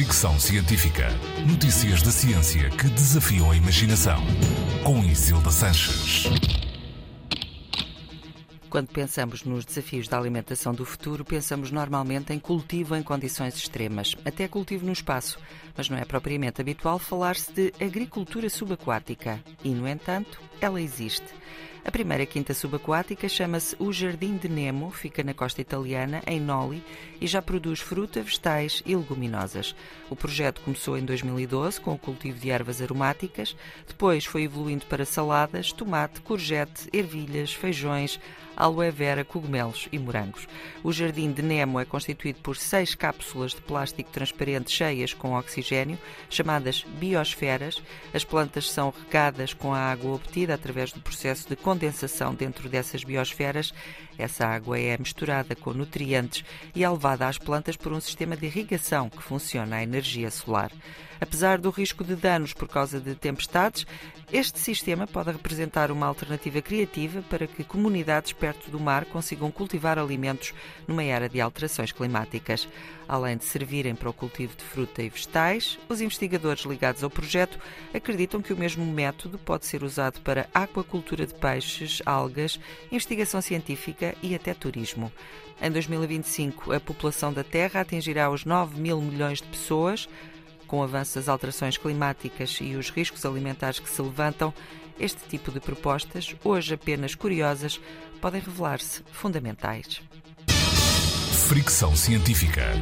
Fricção Científica. Notícias da ciência que desafiam a imaginação. Com Isilda Sanches. Quando pensamos nos desafios da alimentação do futuro, pensamos normalmente em cultivo em condições extremas, até cultivo no espaço. Mas não é propriamente habitual falar-se de agricultura subaquática. E, no entanto, ela existe. A primeira quinta subaquática chama-se O Jardim de Nemo, fica na costa italiana, em Noli, e já produz fruta, vegetais e leguminosas. O projeto começou em 2012 com o cultivo de ervas aromáticas, depois foi evoluindo para saladas, tomate, courgette, ervilhas, feijões, aloe vera, cogumelos e morangos. O jardim de Nemo é constituído por seis cápsulas de plástico transparente cheias com oxigênio, chamadas biosferas. As plantas são regadas com a água obtida através do processo de condensação dentro dessas biosferas. Essa água é misturada com nutrientes e é levada às plantas por um sistema de irrigação que funciona à energia solar. Apesar do risco de danos por causa de tempestades, este sistema pode representar uma alternativa criativa para que comunidades perto do mar consigam cultivar alimentos numa era de alterações climáticas. Além de servirem para o cultivo de fruta e vegetais, os investigadores ligados ao projeto acreditam que o mesmo método pode ser usado para aquacultura de peixes, algas, investigação científica e até turismo. Em 2025, a população da Terra atingirá os 9 mil milhões de pessoas. Com o avanço das alterações climáticas e os riscos alimentares que se levantam, este tipo de propostas, hoje apenas curiosas, podem revelar-se fundamentais. Fricção científica.